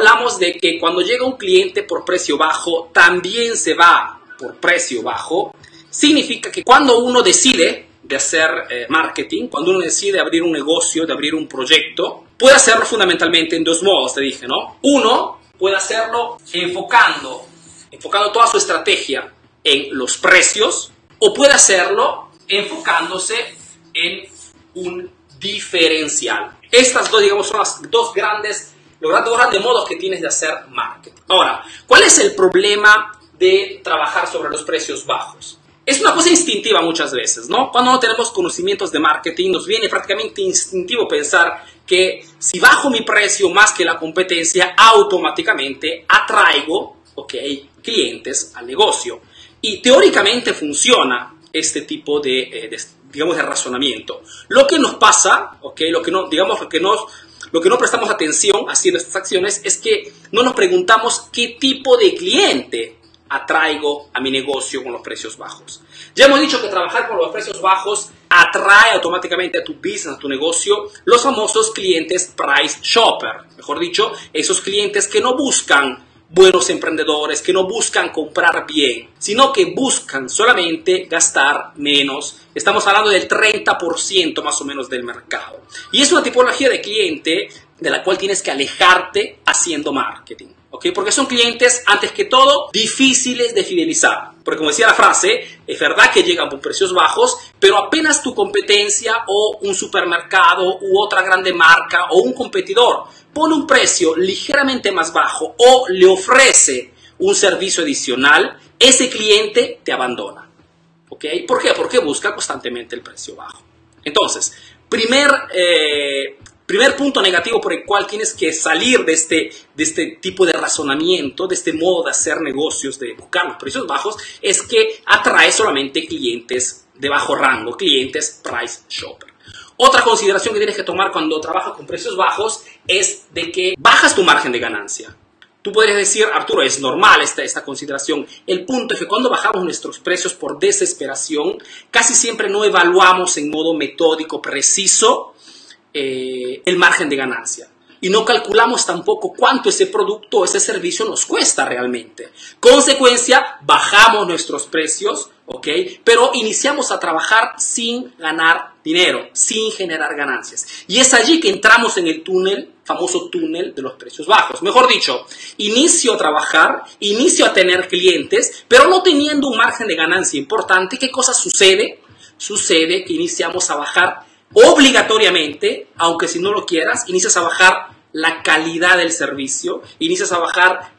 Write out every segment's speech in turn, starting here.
hablamos de que cuando llega un cliente por precio bajo, también se va por precio bajo, significa que cuando uno decide de hacer eh, marketing, cuando uno decide abrir un negocio, de abrir un proyecto, puede hacerlo fundamentalmente en dos modos, te dije, ¿no? Uno, puede hacerlo enfocando, enfocando toda su estrategia en los precios, o puede hacerlo enfocándose en un diferencial. Estas dos, digamos, son las dos grandes, los dos grandes modos que tienes de hacer marketing. Ahora, ¿cuál es el problema de trabajar sobre los precios bajos? Es una cosa instintiva muchas veces, ¿no? Cuando no tenemos conocimientos de marketing, nos viene prácticamente instintivo pensar que si bajo mi precio más que la competencia, automáticamente atraigo, ok, clientes al negocio. Y teóricamente funciona este tipo de, eh, de digamos, de razonamiento. Lo que nos pasa, ok, lo que no, digamos, lo que nos, lo que no prestamos atención haciendo estas acciones es que no nos preguntamos qué tipo de cliente atraigo a mi negocio con los precios bajos. Ya hemos dicho que trabajar con los precios bajos atrae automáticamente a tu business, a tu negocio, los famosos clientes price shopper. Mejor dicho, esos clientes que no buscan buenos emprendedores, que no buscan comprar bien, sino que buscan solamente gastar menos. Estamos hablando del 30% más o menos del mercado. Y es una tipología de cliente de la cual tienes que alejarte haciendo marketing. Porque son clientes, antes que todo, difíciles de fidelizar. Porque como decía la frase, es verdad que llegan por precios bajos, pero apenas tu competencia o un supermercado u otra grande marca o un competidor pone un precio ligeramente más bajo o le ofrece un servicio adicional, ese cliente te abandona. ¿Ok? ¿Por qué? Porque busca constantemente el precio bajo. Entonces, primer eh, Primer punto negativo por el cual tienes que salir de este, de este tipo de razonamiento, de este modo de hacer negocios, de buscar los precios bajos, es que atrae solamente clientes de bajo rango, clientes price shopper. Otra consideración que tienes que tomar cuando trabajas con precios bajos es de que bajas tu margen de ganancia. Tú podrías decir, Arturo, es normal esta, consideración. El punto es que cuando bajamos nuestros precios por desesperación, casi siempre no evaluamos en modo metódico, preciso, eh, el margen de ganancia. Y no calculamos tampoco cuánto ese producto o ese servicio nos cuesta realmente. Consecuencia, bajamos nuestros precios, ¿ok? Pero iniciamos a trabajar sin ganar dinero, sin generar ganancias. Y es allí que entramos en el túnel, famoso túnel de los precios bajos. Mejor dicho, inicio a trabajar, inicio a tener clientes, pero no teniendo un margen de ganancia importante. ¿Qué cosa sucede? Sucede que iniciamos a bajar obligatoriamente, aunque si no lo quieras, inicias a bajar la calidad del servicio, inicias a bajar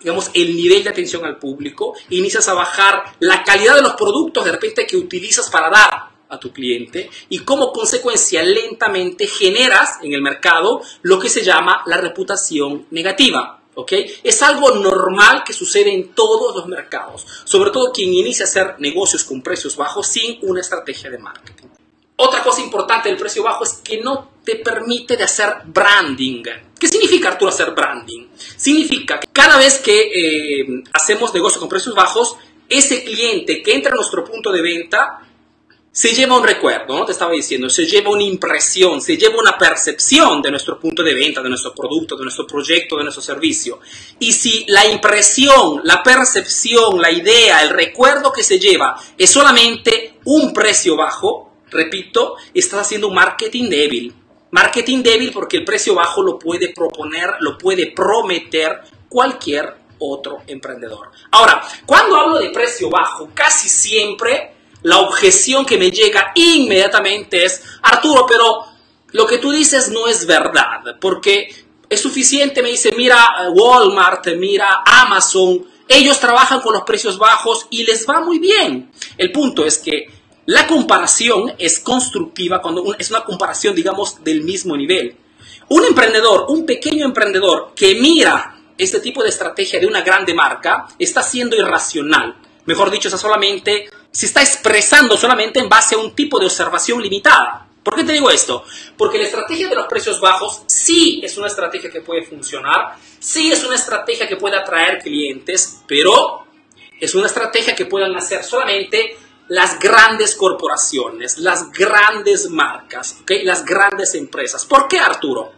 digamos, el nivel de atención al público, inicias a bajar la calidad de los productos de repente que utilizas para dar a tu cliente y como consecuencia lentamente generas en el mercado lo que se llama la reputación negativa. ¿ok? Es algo normal que sucede en todos los mercados, sobre todo quien inicia a hacer negocios con precios bajos sin una estrategia de marketing. Otra cosa importante del precio bajo es que no te permite de hacer branding. ¿Qué significa, Arturo, hacer branding? Significa que cada vez que eh, hacemos negocio con precios bajos, ese cliente que entra a nuestro punto de venta se lleva un recuerdo, ¿no? Te estaba diciendo, se lleva una impresión, se lleva una percepción de nuestro punto de venta, de nuestro producto, de nuestro proyecto, de nuestro servicio. Y si la impresión, la percepción, la idea, el recuerdo que se lleva es solamente un precio bajo, repito, estás haciendo marketing débil. Marketing débil porque el precio bajo lo puede proponer, lo puede prometer cualquier otro emprendedor. Ahora, cuando hablo de precio bajo, casi siempre la objeción que me llega inmediatamente es, Arturo, pero lo que tú dices no es verdad, porque es suficiente, me dice, mira Walmart, mira Amazon, ellos trabajan con los precios bajos y les va muy bien. El punto es que la comparación es constructiva cuando es una comparación, digamos, del mismo nivel. Un emprendedor, un pequeño emprendedor que mira este tipo de estrategia de una grande marca, está siendo irracional. Mejor dicho, está solamente, se está expresando solamente en base a un tipo de observación limitada. ¿Por qué te digo esto? Porque la estrategia de los precios bajos sí es una estrategia que puede funcionar, sí es una estrategia que puede atraer clientes, pero es una estrategia que puedan hacer solamente las grandes corporaciones, las grandes marcas, las grandes empresas. ¿Por qué, Arturo?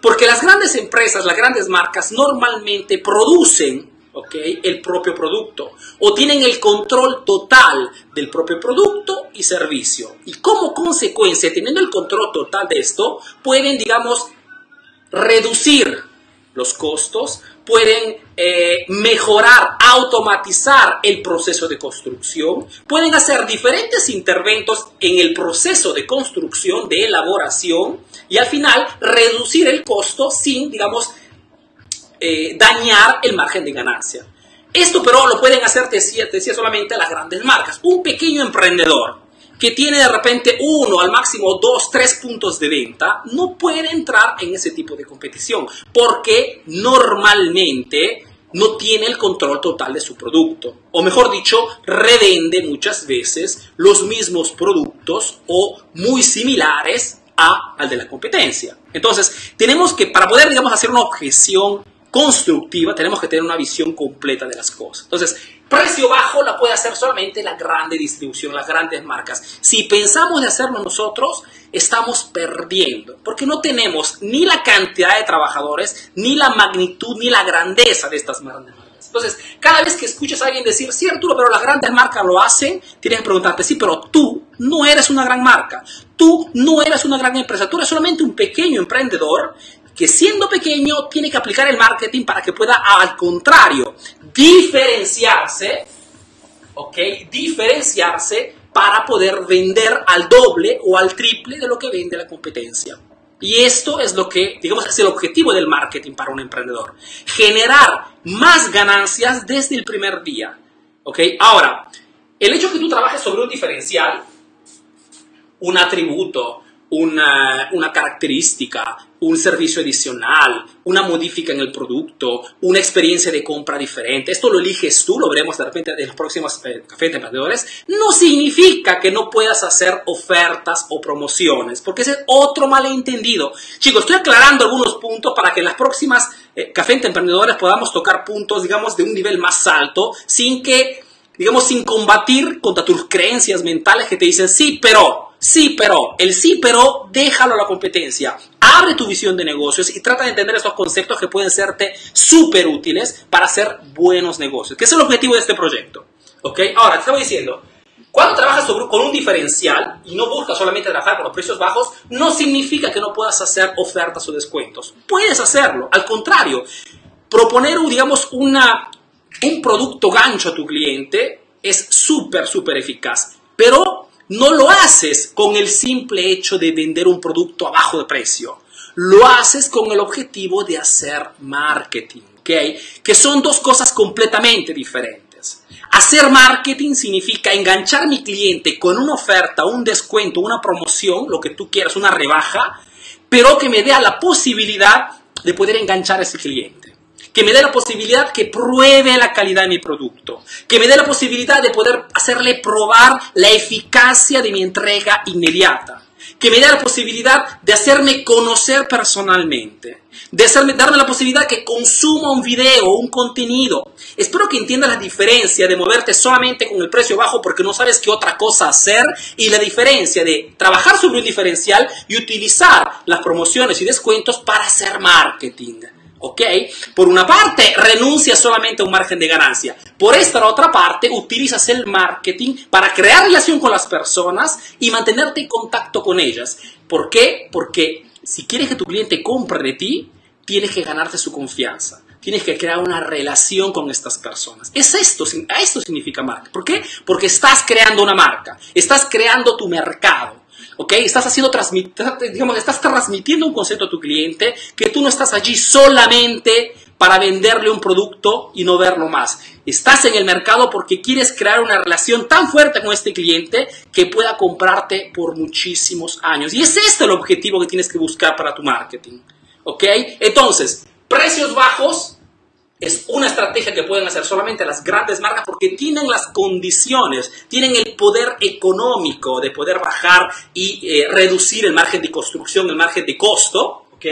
Porque las grandes empresas, las grandes marcas normalmente producen el propio producto o tienen el control total del propio producto y servicio. Y como consecuencia, teniendo el control total de esto, pueden, digamos, reducir los costos, pueden eh, mejorar, automatizar el proceso de construcción, pueden hacer diferentes interventos en el proceso de construcción, de elaboración y al final reducir el costo sin, digamos, eh, dañar el margen de ganancia. Esto pero lo pueden hacer, decía, decía solamente las grandes marcas. Un pequeño emprendedor que tiene de repente uno, al máximo dos, tres puntos de venta, no puede entrar en ese tipo de competición porque normalmente no tiene el control total de su producto. O mejor dicho, revende muchas veces los mismos productos o muy similares a, al de la competencia. Entonces, tenemos que, para poder, digamos, hacer una objeción constructiva, tenemos que tener una visión completa de las cosas. Entonces, precio bajo la puede hacer solamente la grande distribución, las grandes marcas. Si pensamos de hacerlo nosotros, estamos perdiendo, porque no tenemos ni la cantidad de trabajadores, ni la magnitud, ni la grandeza de estas grandes marcas. Entonces, cada vez que escuchas a alguien decir, sí pero las grandes marcas lo hacen, tienes que preguntarte, sí, pero tú no eres una gran marca, tú no eres una gran empresa, tú eres solamente un pequeño emprendedor que siendo pequeño tiene que aplicar el marketing para que pueda, al contrario, diferenciarse, ¿ok? Diferenciarse para poder vender al doble o al triple de lo que vende la competencia. Y esto es lo que, digamos, es el objetivo del marketing para un emprendedor. Generar más ganancias desde el primer día. ¿Ok? Ahora, el hecho que tú trabajes sobre un diferencial, un atributo, una, una característica, un servicio adicional, una modifica en el producto, una experiencia de compra diferente. Esto lo eliges tú, lo veremos de repente en los próximos eh, cafés de emprendedores. No significa que no puedas hacer ofertas o promociones, porque ese es otro malentendido. Chicos, estoy aclarando algunos puntos para que en las próximas eh, cafés de emprendedores podamos tocar puntos, digamos, de un nivel más alto, sin que, digamos, sin combatir contra tus creencias mentales que te dicen, sí, pero Sí, pero, el sí, pero, déjalo a la competencia. Abre tu visión de negocios y trata de entender estos conceptos que pueden serte súper útiles para hacer buenos negocios, que es el objetivo de este proyecto. ¿Ok? Ahora, te estaba diciendo, cuando trabajas con un diferencial y no buscas solamente trabajar con los precios bajos, no significa que no puedas hacer ofertas o descuentos. Puedes hacerlo. Al contrario, proponer, digamos, una, un producto gancho a tu cliente es súper, súper eficaz. Pero no lo haces con el simple hecho de vender un producto a bajo de precio. Lo haces con el objetivo de hacer marketing, ¿ok? Que son dos cosas completamente diferentes. Hacer marketing significa enganchar a mi cliente con una oferta, un descuento, una promoción, lo que tú quieras, una rebaja, pero que me dé la posibilidad de poder enganchar a ese cliente que me dé la posibilidad que pruebe la calidad de mi producto, que me dé la posibilidad de poder hacerle probar la eficacia de mi entrega inmediata, que me dé la posibilidad de hacerme conocer personalmente, de hacerme, darme la posibilidad que consuma un video, un contenido. Espero que entiendas la diferencia de moverte solamente con el precio bajo porque no sabes qué otra cosa hacer y la diferencia de trabajar sobre un diferencial y utilizar las promociones y descuentos para hacer marketing. ¿Ok? Por una parte, renuncias solamente a un margen de ganancia. Por esta otra parte, utilizas el marketing para crear relación con las personas y mantenerte en contacto con ellas. ¿Por qué? Porque si quieres que tu cliente compre de ti, tienes que ganarte su confianza. Tienes que crear una relación con estas personas. Es esto, esto significa marca. ¿Por qué? Porque estás creando una marca, estás creando tu mercado. ¿Ok? Estás haciendo, digamos, estás transmitiendo un concepto a tu cliente que tú no estás allí solamente para venderle un producto y no verlo más. Estás en el mercado porque quieres crear una relación tan fuerte con este cliente que pueda comprarte por muchísimos años. Y es este el objetivo que tienes que buscar para tu marketing. ¿Ok? Entonces, precios bajos es una estrategia que pueden hacer solamente las grandes marcas porque tienen las condiciones, tienen el poder económico de poder bajar y eh, reducir el margen de construcción, el margen de costo, ¿ok?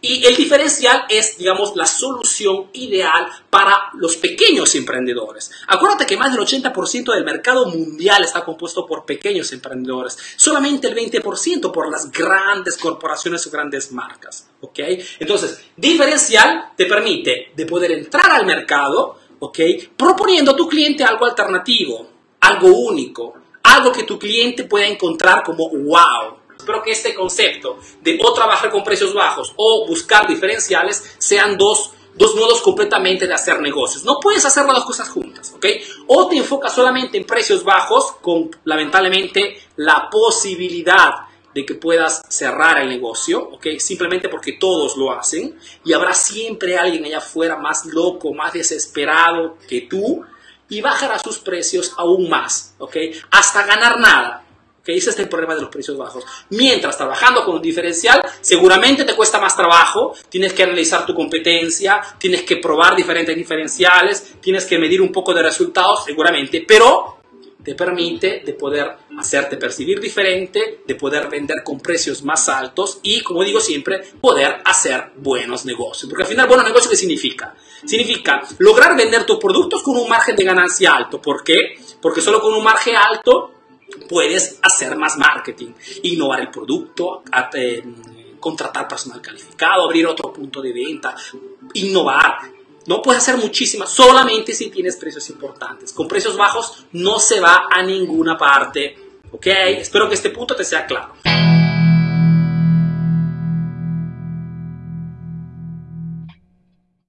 Y el diferencial es, digamos, la solución ideal para los pequeños emprendedores. Acuérdate que más del 80% del mercado mundial está compuesto por pequeños emprendedores, solamente el 20% por las grandes corporaciones o grandes marcas. ¿ok? Entonces, diferencial te permite de poder entrar al mercado, ¿ok? Proponiendo a tu cliente algo alternativo, algo único, algo que tu cliente pueda encontrar como wow. Espero que este concepto de o trabajar con precios bajos o buscar diferenciales sean dos, dos modos completamente de hacer negocios. No puedes hacer las dos cosas juntas, ¿ok? O te enfocas solamente en precios bajos con, lamentablemente, la posibilidad de que puedas cerrar el negocio, ¿ok? Simplemente porque todos lo hacen y habrá siempre alguien allá afuera más loco, más desesperado que tú y bajará sus precios aún más, ¿ok? Hasta ganar nada. ¿Ok? Ese es el problema de los precios bajos. Mientras trabajando con un diferencial, seguramente te cuesta más trabajo, tienes que analizar tu competencia, tienes que probar diferentes diferenciales, tienes que medir un poco de resultados, seguramente, pero te permite de poder hacerte percibir diferente, de poder vender con precios más altos y, como digo siempre, poder hacer buenos negocios. Porque al final, buenos negocios, ¿qué significa? Significa lograr vender tus productos con un margen de ganancia alto. ¿Por qué? Porque solo con un margen alto puedes hacer más marketing, innovar el producto, eh, contratar personal calificado, abrir otro punto de venta, innovar, no puedes hacer muchísimas, solamente si tienes precios importantes. Con precios bajos no se va a ninguna parte. ¿Ok? Espero que este punto te sea claro.